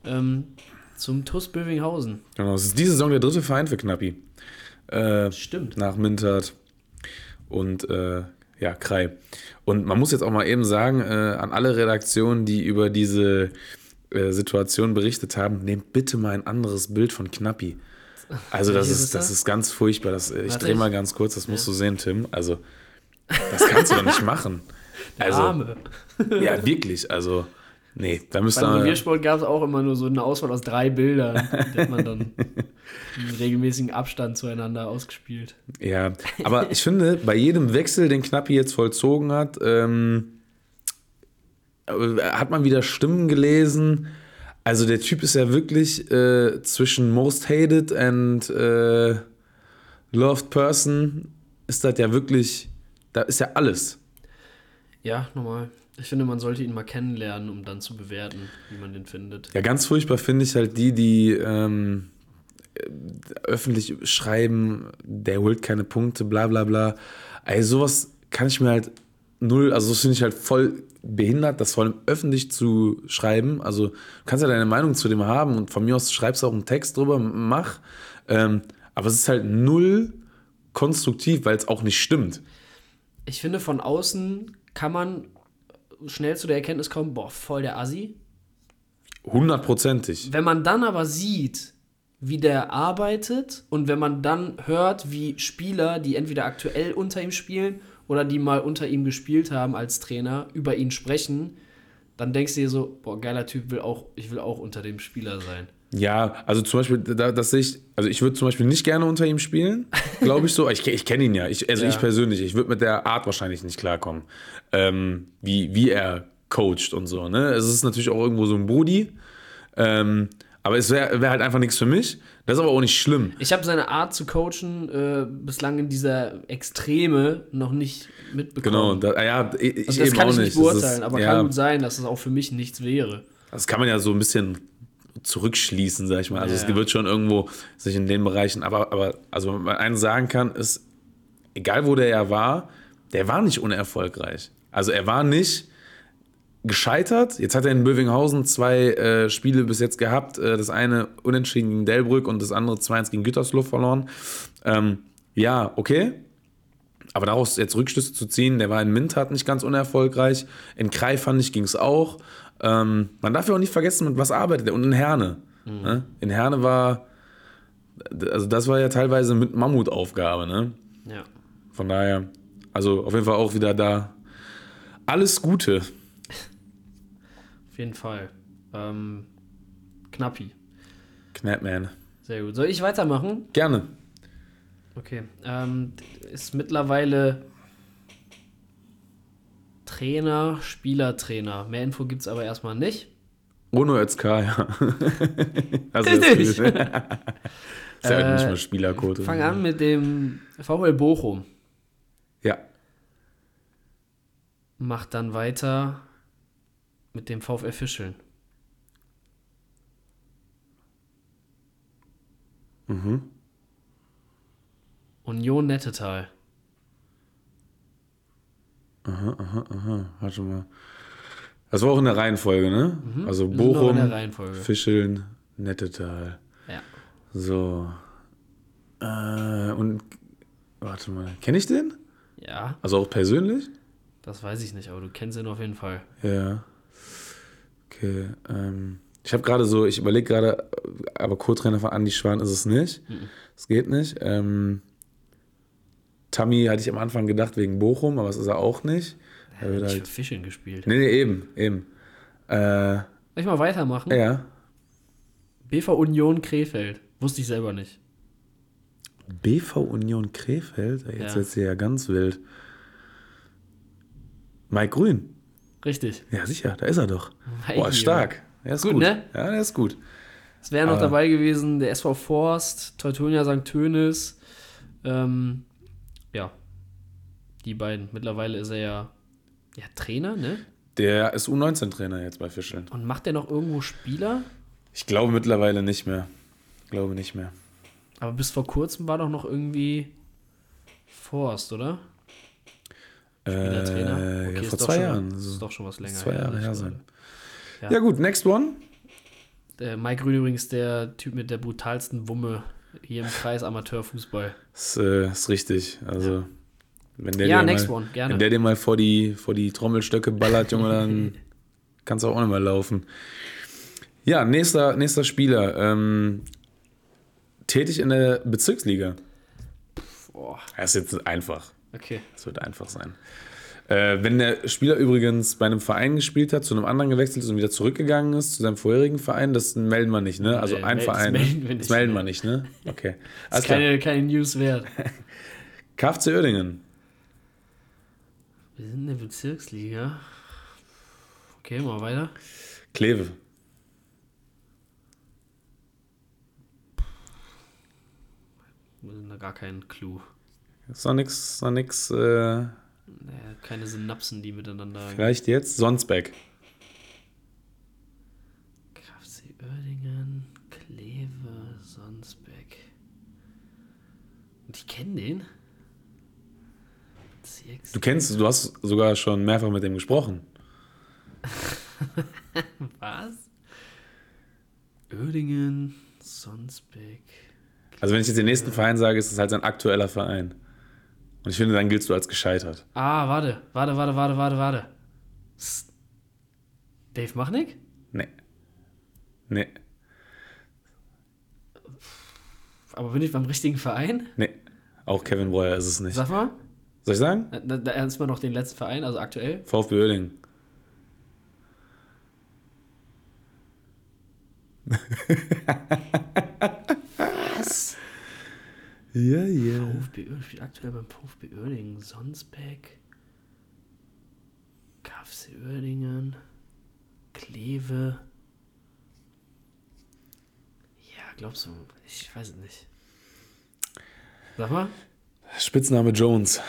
Ähm, zum TuS Bövinghausen. Genau, es ist diese Saison der dritte Verein für Knappi. Äh, Stimmt. nach Mintat und äh, ja, Krei. Und man muss jetzt auch mal eben sagen, äh, an alle Redaktionen, die über diese äh, Situation berichtet haben, nehmt bitte mal ein anderes Bild von Knappi. Also das ist, das ist ganz furchtbar. Das, äh, ich drehe mal ganz kurz, das musst du sehen, Tim. Also, das kannst du doch nicht machen. Also, Arme. ja, wirklich. Also, nee, da müsste Beim. Reviersport gab es auch immer nur so eine Auswahl aus drei Bildern. Die hat man dann in regelmäßigen Abstand zueinander ausgespielt. Ja, aber ich finde, bei jedem Wechsel, den Knappi jetzt vollzogen hat, ähm, äh, hat man wieder Stimmen gelesen. Also der Typ ist ja wirklich äh, zwischen Most Hated and äh, Loved Person ist das ja wirklich, da ist ja alles. Ja, normal. Ich finde, man sollte ihn mal kennenlernen, um dann zu bewerten, wie man den findet. Ja, ganz furchtbar finde ich halt die, die ähm, äh, öffentlich schreiben, der holt keine Punkte, bla bla bla. Also sowas kann ich mir halt null, also das finde ich halt voll behindert, das vor allem öffentlich zu schreiben. Also du kannst ja deine Meinung zu dem haben und von mir aus schreibst du auch einen Text drüber, mach. Ähm, aber es ist halt null konstruktiv, weil es auch nicht stimmt. Ich finde, von außen kann man schnell zu der Erkenntnis kommen, boah, voll der Assi. Hundertprozentig. Wenn man dann aber sieht, wie der arbeitet und wenn man dann hört, wie Spieler, die entweder aktuell unter ihm spielen oder die mal unter ihm gespielt haben als Trainer, über ihn sprechen, dann denkst du dir so, boah, geiler Typ, will auch, ich will auch unter dem Spieler sein. Ja, also zum Beispiel, da, das sehe ich, also ich würde zum Beispiel nicht gerne unter ihm spielen, glaube ich so. Ich, ich kenne ihn ja, ich, also Ja. ich persönlich, ich würde mit der Art wahrscheinlich nicht klarkommen, ähm, wie, wie er coacht und so. Ne? Es ist natürlich auch irgendwo so ein Brudi, ähm, aber es wäre wär halt einfach nichts für mich. Das ist aber auch nicht schlimm. Ich habe seine Art zu coachen äh, bislang in dieser Extreme noch nicht mitbekommen. Genau, da, ja, ich, also das eben kann auch ich nicht. Das beurteilen, ist, aber ja, kann gut sein, dass es auch für mich nichts wäre. Das kann man ja so ein bisschen zurückschließen, sag ich mal. Also Ja. es wird schon irgendwo sich in den Bereichen, aber, aber also was man eins sagen kann, ist, egal wo der ja war, der war nicht unerfolgreich. Also er war nicht gescheitert. Jetzt hat er in Bövinghausen zwei äh, Spiele bis jetzt gehabt. Äh, das eine unentschieden gegen Delbrück und das andere 2-1 gegen Gütersloh verloren. Ähm, ja, okay. Aber daraus jetzt Rückschlüsse zu ziehen, der war in Mintat nicht ganz unerfolgreich. In Krai fand ich, ging es auch. Ähm, man darf ja auch nicht vergessen, mit was arbeitet er. Und in Herne. Ne? In Herne war, also das war ja teilweise mit Mammutaufgabe. Ne? Ja. Von daher, also auf jeden Fall auch wieder da. Alles Gute. Auf jeden Fall. Ähm, Knappi. Knapman. Sehr gut. Soll ich weitermachen? Gerne. Okay. Ähm, ist mittlerweile Trainer, Spielertrainer. Mehr Info gibt es aber erstmal nicht. Ono Özkan, ja. also Richtig. Ist ja heute nicht Äh, mehr Spielercode. Fang an mit dem VfL Bochum. Ja. Macht dann weiter mit dem VfL Fischeln. Mhm. Union Nettetal. Warte mal. Das war auch in der Reihenfolge, ne? Also sind noch Bochum. Fischeln, Nettetal. Ja. So. Äh, und warte mal, kenne ich den? Ja, Also auch persönlich? das weiß ich nicht, aber du kennst ihn auf jeden Fall. Ja. Okay. Ähm, ich habe gerade so, ich überlege gerade, aber Co-Trainer von Andi Schwan ist es nicht. Es geht nicht. Ähm, Tammy hatte ich am Anfang gedacht wegen Bochum, aber es ist er auch nicht. Er wird Ich halt, habe Fischeln gespielt. nee, nee, eben, eben. Äh, Soll ich mal weitermachen? ja. BV Union Krefeld. Wusste ich selber nicht. BV Union Krefeld? Jetzt Ja. wird sie ja ganz wild. Mike Grün. Richtig. Ja, sicher, da ist er doch. Mike, Boah, stark. Er ist Gut, gut. ne? Ja, der ist gut. Es wäre noch Aber- dabei gewesen der SV Forst, Teutonia St. Tönis. Ähm, ja, die beiden. Mittlerweile ist er ja, ja Trainer, ne? Der ist U19-Trainer jetzt bei Fischeln. Und macht er noch irgendwo Spieler? Ich glaube mittlerweile nicht mehr. Ich glaube nicht mehr. Aber bis vor kurzem war doch noch irgendwie Forst, oder? Spielertrainer? Äh, Okay, ja, ist vor zwei Jahren. Ist So. doch schon was länger zwei Jahre ich her sein. Ja. Ja. gut, next one. Der Mike Grün übrigens der Typ mit der brutalsten Wumme hier im Kreis Amateurfußball. Ist, äh, ist richtig. Also, wenn der Ja, dir next mal, one, gerne. Wenn der dir mal vor die, vor die Trommelstöcke ballert, Junge, dann kannst du auch mehr laufen. Ja, nächster, nächster Spieler. Ähm, tätig in der Bezirksliga. Boah, Das ist jetzt einfach. okay. Das wird einfach sein. Äh, wenn der Spieler übrigens bei einem Verein gespielt hat, zu einem anderen gewechselt ist und wieder zurückgegangen ist zu seinem vorherigen Verein, das melden wir nicht, ne? Also Nee, ein das Verein. melden wir das nicht, melden ne? wir nicht, ne? Okay. Das ist keine, keine News wert. KFC Oerdingen. Wir sind in der Bezirksliga. Okay, mal weiter. Kleve. Wir sind da gar kein Clou. Ist noch nix, ist noch nix, äh, Naja, keine Synapsen, die miteinander. vielleicht jetzt Sonsbeck. KFC Oerdingen, Kleve, Sonsbeck. Und ich kenne den? Bezirks. Du kennst, du hast sogar schon mehrfach mit dem gesprochen. Was? Oerdingen, Sonsbeck. Also wenn ich jetzt den nächsten Verein sage, ist es halt sein aktueller Verein. Und ich finde, dann giltst du als gescheitert. Ah, warte, warte, warte, warte, warte, warte. Dave Machnick? Nee. Nee. Aber bin ich beim richtigen Verein? Nee, auch Kevin Breuer ist es nicht. Sag mal. Soll ich sagen? Da, da erstmal noch den letzten Verein, also aktuell. VfB Oerding. Was? Ja, ja. VfB Oerding spielt aktuell beim VfB Oerding. Sonsbeck. KFC Oerdingen. Kleve. Ja, glaubst du? Ich weiß es nicht. Sag mal. Spitzname Jones.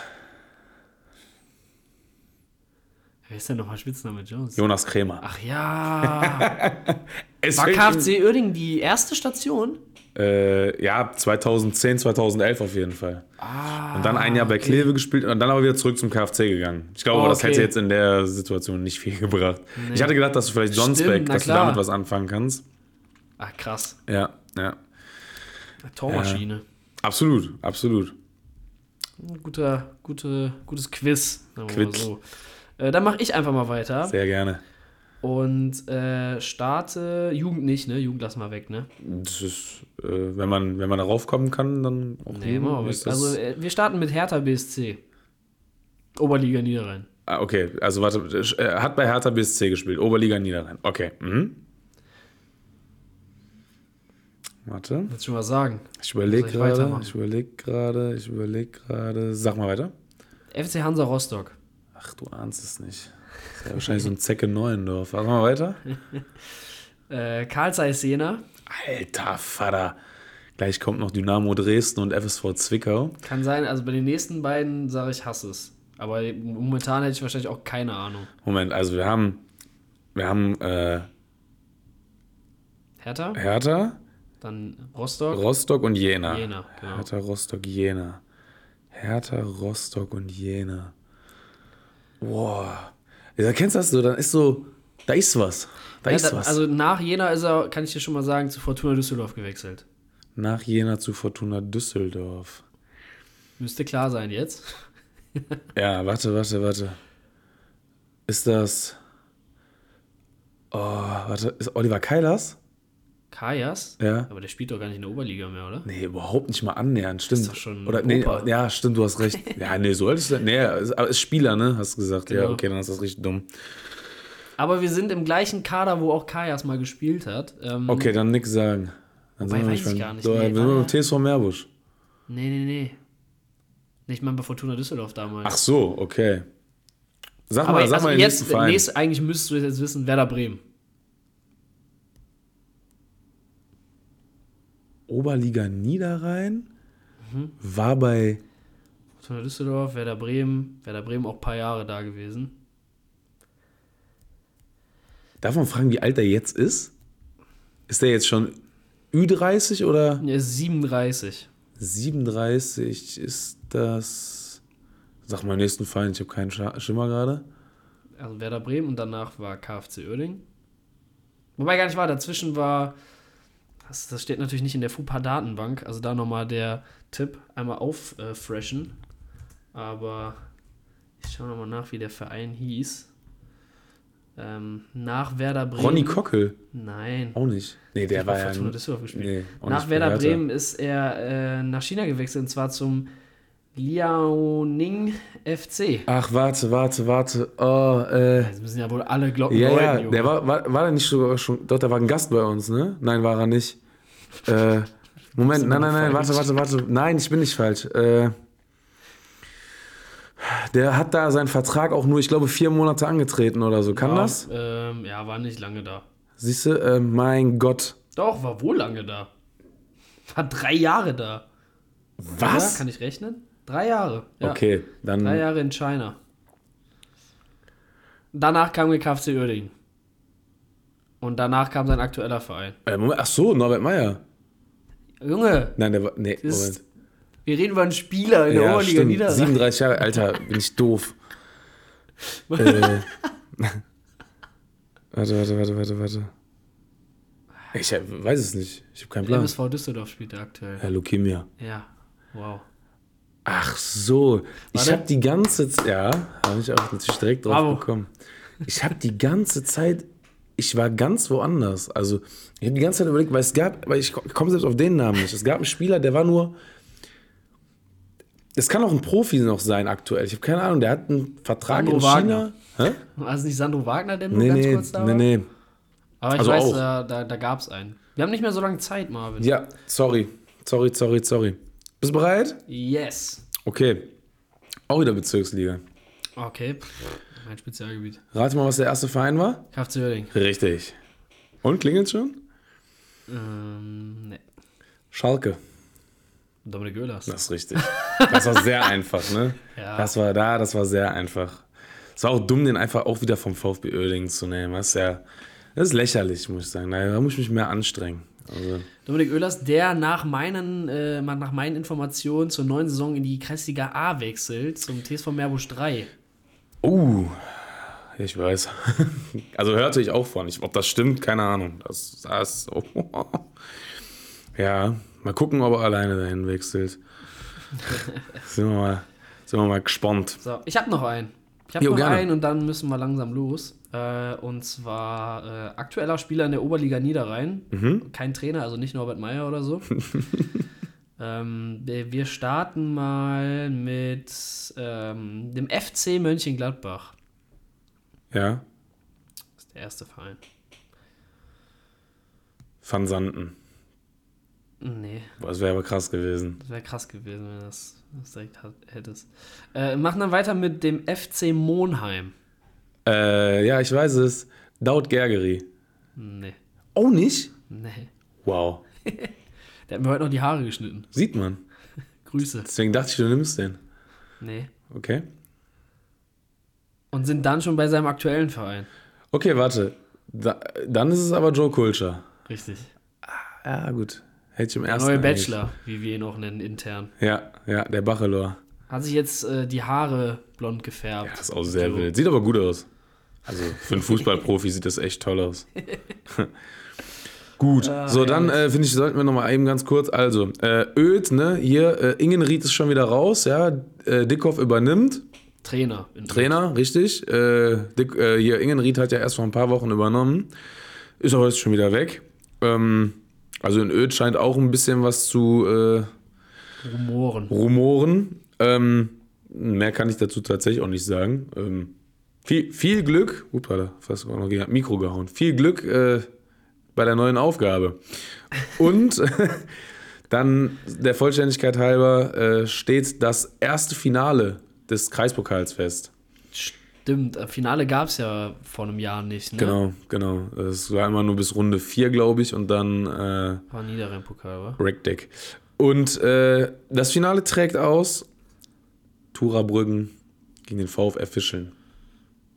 Wer ist denn nochmal Spitzname Jones? Jonas Krämer. Ach ja. War KFC Oerding die erste Station? Äh, ja, 2010, 2011 auf jeden Fall. Ah. Und dann ein Jahr bei Kleve gespielt und dann aber wieder zurück zum KFC gegangen. Ich glaube, Oh, das okay. hätte jetzt in der Situation nicht viel gebracht. Ich hatte gedacht, dass du vielleicht Johnsbeck, dass klar. du damit was anfangen kannst. Ach krass. Ja, ja. Tormaschine. Absolut, absolut. Ein Guter, gute, gutes Quiz. Quiz. so. Äh, dann mache ich einfach mal weiter Sehr gerne. und äh, starte Jugend nicht, ne? Jugend lassen wir weg, ne? Das ist, äh, wenn man, wenn man darauf kommen kann, dann auch Nee, machen wir weg. Also äh, wir starten mit Hertha BSC. Oberliga Niederrhein. ah, okay, also warte, äh, hat bei Hertha BSC gespielt, Oberliga Niederrhein. Okay. Mhm. Warte, Willst du schon was sagen? ich überlege gerade, ich überlege gerade, ich überlege gerade. Sag mal weiter. FC Hansa Rostock. Ach, du ahnst es nicht. Das ist ja wahrscheinlich so ein Zecke Neuendorf. Sag mal weiter. Äh, Karl Zeiss Jena. Alter Vater. Gleich kommt noch Dynamo Dresden und FSV Zwickau. Kann sein, also bei den nächsten beiden sage ich hasse es. Aber momentan hätte ich wahrscheinlich auch keine Ahnung. Moment, also wir haben, wir haben äh, Hertha, Hertha, dann Rostock. Rostock und Jena. Jena, genau. Hertha, Rostock, Jena. Hertha, Rostock und Jena. Boah. Ja, kennst du das so? Dann ist so, da ist was. Da Ja, ist da, was. also nach Jena ist er, kann ich dir schon mal sagen, zu Fortuna Düsseldorf gewechselt. Nach Jena zu Fortuna Düsseldorf. Müsste klar sein jetzt. Ja, warte, warte, warte. Ist das. Oh, warte. Ist Oliver Keilers? Kajas? Ja. Aber der spielt doch gar nicht in der Oberliga mehr, oder? Nee, überhaupt nicht mal annähernd, stimmt. doch schon Oder, nee, ja, stimmt, du hast recht. Ja, nee, so ist er. Nee, ist, aber ist Spieler, ne? Hast du gesagt. Ja, Genau. okay, dann ist das richtig dumm. Aber wir sind im gleichen Kader, wo auch Kajas mal gespielt hat. Ähm, Okay, dann nix sagen. Dann Wobei, sind wir weiß ich gar nicht. So, Nee, sind wir war beim TSV Meerbusch. Nee, nee, nee. Nicht mal bei Fortuna Düsseldorf damals. Ach so, okay. Sag Aber mal, sag also mal den jetzt, nächsten Verein. nächst, eigentlich müsstest du jetzt wissen, Werder Bremen. Oberliga Niederrhein Mhm. war bei. Fortuna Düsseldorf, Werder Bremen. Werder Bremen auch ein paar Jahre da gewesen. Darf man fragen, wie alt er jetzt ist? Ist der jetzt schon Ü30 oder Er ist 37. 37? Ist das. Sag mal, nächsten Verein, ich habe keinen Schimmer gerade. Also Werder Bremen und danach war KfC Oerding. Wobei gar nicht war, dazwischen war, das, das steht natürlich nicht in der FUPA-Datenbank, also da nochmal der Tipp, einmal auffreshen. Aber ich schaue nochmal nach, wie der Verein hieß. Ähm, nach Werder Bremen. Ronny Kockel? Nein. Auch nicht. Nee, der war ja. Fortuna Düsseldorf gespielt. Nee, Nach Werder. Bremen ist er äh, nach China gewechselt und zwar zum Liaoning FC. Ach, warte, warte, warte. Oh, äh. Jetzt müssen ja wohl alle Glocken Ja, ja, Junge. der war, war, war der nicht sogar schon, doch, der war ein Gast bei uns, ne? Nein, war er nicht. Äh, Moment, nein, nein, nein, falsch? warte, warte, warte. Nein, ich bin nicht falsch. Äh, der hat da seinen Vertrag auch nur, ich glaube, vier Monate angetreten oder so. Kann ja, das? Ähm, ja, war nicht lange da. Siehst du, äh, mein Gott. Doch, war wohl lange da. War drei Jahre da. Ja, Was? kann ich rechnen? Drei Jahre. Ja. Okay, dann. Drei Jahre in China. Danach kam der KFC Uerdingen. Und danach kam sein aktueller Verein. Äh, ach so, Norbert Meyer. Junge, Nein, der war. Nee, Moment. wir reden über einen Spieler in der Ja, Oberliga. Niederrhein. 37 Jahre, Alter, bin ich doof. äh, warte, warte, warte, warte, warte. Ich hab- weiß es nicht. Ich habe keinen Plan. MSV Düsseldorf spielt er aktuell. Herr Leukemia. Ja, wow. Ach so. Ich habe die ganze Zeit. Ja, habe ich auch natürlich direkt drauf Bravo. bekommen. Ich habe die ganze Zeit ich war ganz woanders. Also, ich habe die ganze Zeit überlegt, weil es gab, weil ich komme selbst auf den Namen nicht. Es gab einen Spieler, der war nur. Es kann auch ein Profi noch sein aktuell. Ich habe keine Ahnung, der hat einen Vertrag Sandro in Wagner. China. Hä? War es nicht Sandro Wagner, der nur Nee, ganz nee, kurz da war? nee, nee. Aber ich Also weiß, auch. da, da, da gab es einen. Wir haben nicht mehr so lange Zeit, Marvin. Ja, sorry. Sorry, sorry, sorry. Bist du bereit? Yes. Okay. Auch wieder Bezirksliga. Okay. Mein Spezialgebiet. Rate mal, was der erste Verein war? KFC Oerding. Richtig. Und klingelt schon? Ähm, ne. Schalke. Dominik Oehlers. Das ist richtig. Das war sehr einfach, ne? Ja. Das war da, das war sehr einfach. Es war auch dumm, den einfach auch wieder vom VfB Oerding zu nehmen. Das ist ja, das ist lächerlich, muss ich sagen. Da muss ich mich mehr anstrengen. Also, Dominik Oehlers, der nach meinen, äh, nach meinen Informationen zur neuen Saison in die Kreisliga A wechselt, zum TSV Meerbusch 3. uh, ich weiß. Also hörte ich auch von. Ich, ob das stimmt, keine Ahnung. Das, das oh. Ja, mal gucken, ob er alleine dahin wechselt. sind, wir mal, sind wir mal gespannt. So, ich habe noch einen. Ich habe noch gerne. einen und dann müssen wir langsam los. Äh, und zwar äh, aktueller Spieler in der Oberliga Niederrhein. Mhm. Kein Trainer, also nicht Norbert Meyer oder so. ähm, wir starten mal mit ähm, dem FC Mönchengladbach. Ja, Das ist der erste Verein. Van Santen. Nee, Boah, Das wäre aber krass gewesen. das wäre krass gewesen, wenn du das, das direkt hat, hättest. Äh, machen dann weiter mit dem FC Monheim. Äh, ja, ich weiß es. Daut Gergeri. Nee, Oh, nicht? nee. Wow. Der hat mir heute noch die Haare geschnitten. Sieht man. Grüße. Deswegen dachte ich, du nimmst den. Nee. Okay. Und sind dann schon bei seinem aktuellen Verein. Okay, warte. Da, dann ist es aber Joe Culture. Richtig. Ja, gut. Hätte ich im Der ersten. neue eigentlich. Bachelor, wie wir ihn auch nennen intern. Ja, ja, der Bachelor. Hat sich jetzt äh, die Haare blond gefärbt. Ja, das ist auch sehr So. wild. Sieht aber gut aus. Also für einen Fußballprofi sieht das echt toll aus. Gut, so dann äh, finde ich, sollten wir nochmal eben ganz kurz, also äh, Öd, ne, hier, äh, Ingenried ist schon wieder raus, ja, äh, Dickhoff übernimmt, Trainer. in- Trainer, richtig, äh, Dick, äh, hier, Ingenried hat ja erst vor ein paar Wochen übernommen, ist aber jetzt schon wieder weg, ähm, also in Öd scheint auch ein bisschen was zu äh, Rumoren. Rumoren. Ähm, mehr kann ich dazu tatsächlich auch nicht sagen. Ähm, viel, viel Glück, upala, fast auch noch gegen Mikro gehauen. Viel Glück äh, bei der neuen Aufgabe. Und dann der Vollständigkeit halber äh, steht das erste Finale des Kreispokals fest. Stimmt, äh, Finale gab es ja vor einem Jahr nicht, ne? Genau, genau. Es war immer nur bis Runde 4, glaube ich, und dann äh, War Niederrhein-Pokal, wa? Rackdeck. Und äh, das Finale trägt aus Tura Brüggen gegen den VfR Fischeln.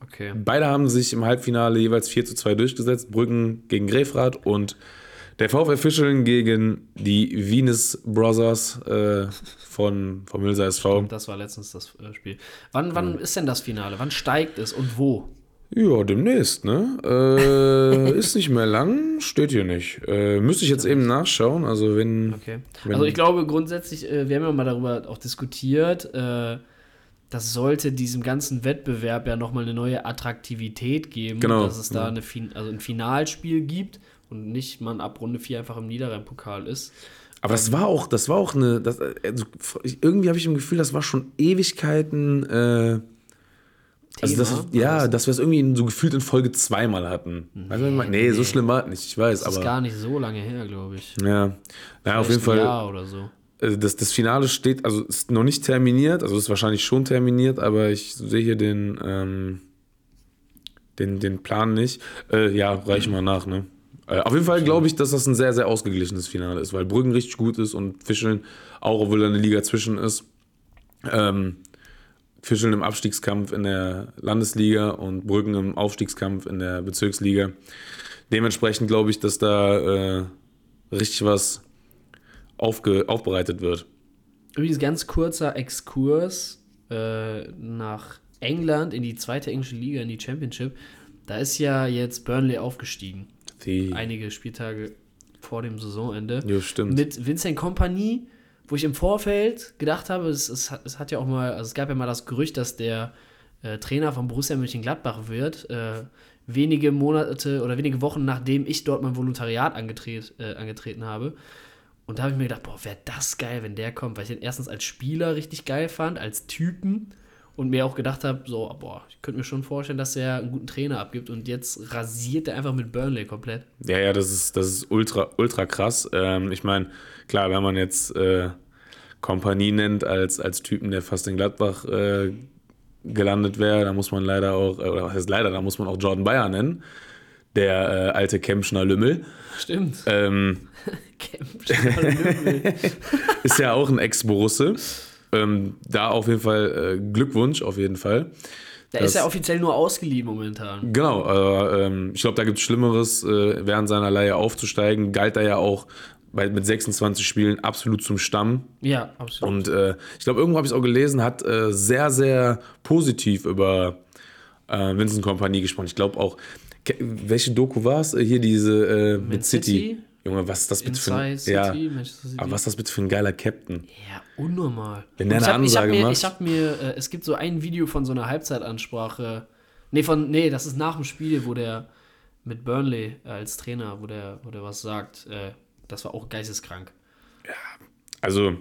Okay. Beide haben sich im Halbfinale jeweils 4 zu 2 durchgesetzt. Brüggen gegen Grefrath und der VfR Fischeln gegen die Venus Brothers äh, von, vom Mülser SV. Das war letztens das äh, Spiel. Wann, wann ist denn das Finale? Wann steigt es und wo? Ja, demnächst, ne? Äh, ist nicht mehr lang, steht hier nicht. Äh, müsste ich jetzt eben nachschauen. Also, wenn. Okay. Wenn- also ich glaube grundsätzlich, äh, wir haben ja mal darüber auch diskutiert, äh, das sollte diesem ganzen Wettbewerb ja nochmal eine neue Attraktivität geben, Genau, dass es da ja. eine fin also ein Finalspiel gibt und nicht man ab Runde 4 einfach im Niederrhein-Pokal ist. Aber das war auch, das war auch eine. Das, also, irgendwie habe ich im Gefühl, das war schon Ewigkeiten. Äh, also das, ja, dass wir es irgendwie in, so gefühlt in Folge zweimal hatten. Du, was ich meine? nee, so nee. schlimm war es nicht, ich weiß, Das ist aber. gar nicht so lange her, glaube ich. Ja, ja auf jeden Fall. Jahr oder so. äh, Das, das Finale steht, also ist noch nicht terminiert, also ist wahrscheinlich schon terminiert, aber ich sehe hier den, ähm, den, den Plan nicht. Äh, ja, reichen wir nach, ne? Äh, auf jeden Fall glaube ich, dass das ein sehr, sehr ausgeglichenes Finale ist, weil Brüggen richtig gut ist und Fischeln, auch obwohl da eine Liga zwischen ist. Ähm, Fischeln im Abstiegskampf in der Landesliga und Brüggen im Aufstiegskampf in der Bezirksliga. Dementsprechend glaube ich, dass da äh, richtig was aufge aufbereitet wird. Übrigens ganz kurzer Exkurs äh, nach England in die zweite englische Liga, in die Championship. Da ist ja jetzt Burnley aufgestiegen. Die, Einige Spieltage vor dem Saisonende. ja, stimmt. Mit Vincent Kompany, wo ich im Vorfeld gedacht habe, es, es, hat- es hat ja auch mal, also es gab ja mal das Gerücht, dass der äh, Trainer von Borussia Mönchengladbach wird. Äh, wenige Monate oder wenige Wochen nachdem ich dort mein Volontariat angetret, äh, angetreten habe. Und da habe ich mir gedacht, boah, wäre das geil, wenn der kommt, weil ich den erstens als Spieler richtig geil fand, als Typen und mir auch gedacht habe, so, boah, ich könnte mir schon vorstellen, dass er einen guten Trainer abgibt und jetzt rasiert er einfach mit Burnley komplett. Ja, ja, das ist, das ist ultra, ultra krass. Ähm, ich meine, klar, wenn man jetzt äh, Kompanie nennt als, als Typen, der fast in Gladbach äh, gelandet wäre, da muss man leider auch, äh, oder was heißt leider, da muss man auch Jordan Bayer nennen, der äh, alte Kempschner Lümmel. Stimmt. Ähm, Kempschner Lümmel. ist ja auch ein Ex-Borusse. Ähm, da auf jeden Fall äh, Glückwunsch, auf jeden Fall. Der ist ja offiziell nur ausgeliehen momentan. Genau, aber ähm, ich glaube, da gibt es Schlimmeres, äh, während seiner Leihe aufzusteigen. Galt er ja auch bei, mit 26 Spielen absolut zum Stamm. Ja, absolut. Und äh, ich glaube, irgendwo habe ich es auch gelesen, hat äh, sehr, sehr positiv über äh, Vincent Kompanie gesprochen. Ich glaube auch, welche Doku war es? Hier diese äh, mit Man City. City? Junge, was ist das bitte für ein, ja, aber was ist das bitte für ein geiler Captain? Ja, unnormal. Wenn der eine ich hab, Ansage ich hab mir, macht. ich hab mir äh, es gibt so ein Video von so einer Halbzeitansprache. Nee, von, nee, das ist nach dem Spiel, wo der mit Burnley als Trainer, wo der, wo der was sagt. Äh, das war auch geisteskrank. Also,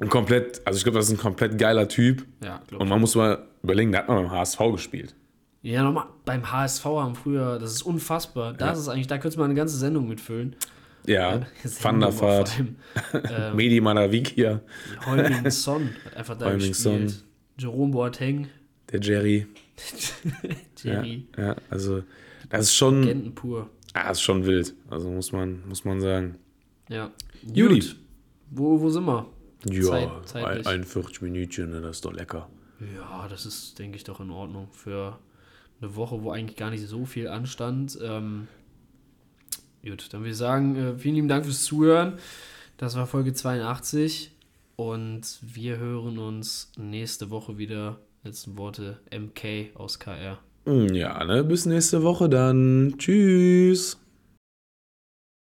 ein komplett, also ich glaube, das ist ein komplett geiler Typ. Ja, Und man muss mal überlegen, der hat mal beim HSV gespielt. Ja, nochmal, beim HSV haben früher, das ist unfassbar. Da Ja. ist es eigentlich, da könntest du mal eine ganze Sendung mitfüllen. Ja, Thunderfahrt, vor allem. ähm, Medi Manavikia, Heuming Son hat einfach da Heung-min gespielt. Son. Jerome Boateng, der Jerry. Ja, Jerry, ja, also das ist schon, Genten pur. ah, ist schon wild. Also muss man, muss man sagen. Ja. Gut. Wo, wo sind wir? Ja, Zeit- zeitlich. 41 Minütchen, das ist doch lecker. Ja, das ist, denke ich, doch in Ordnung für eine Woche, wo eigentlich gar nicht so viel anstand. Ähm, gut, dann würde ich sagen, äh, vielen lieben Dank fürs Zuhören. Das war Folge 82 und wir hören uns nächste Woche wieder. Letzten Worte MK aus KR. Ja, ne, bis nächste Woche dann. Tschüss.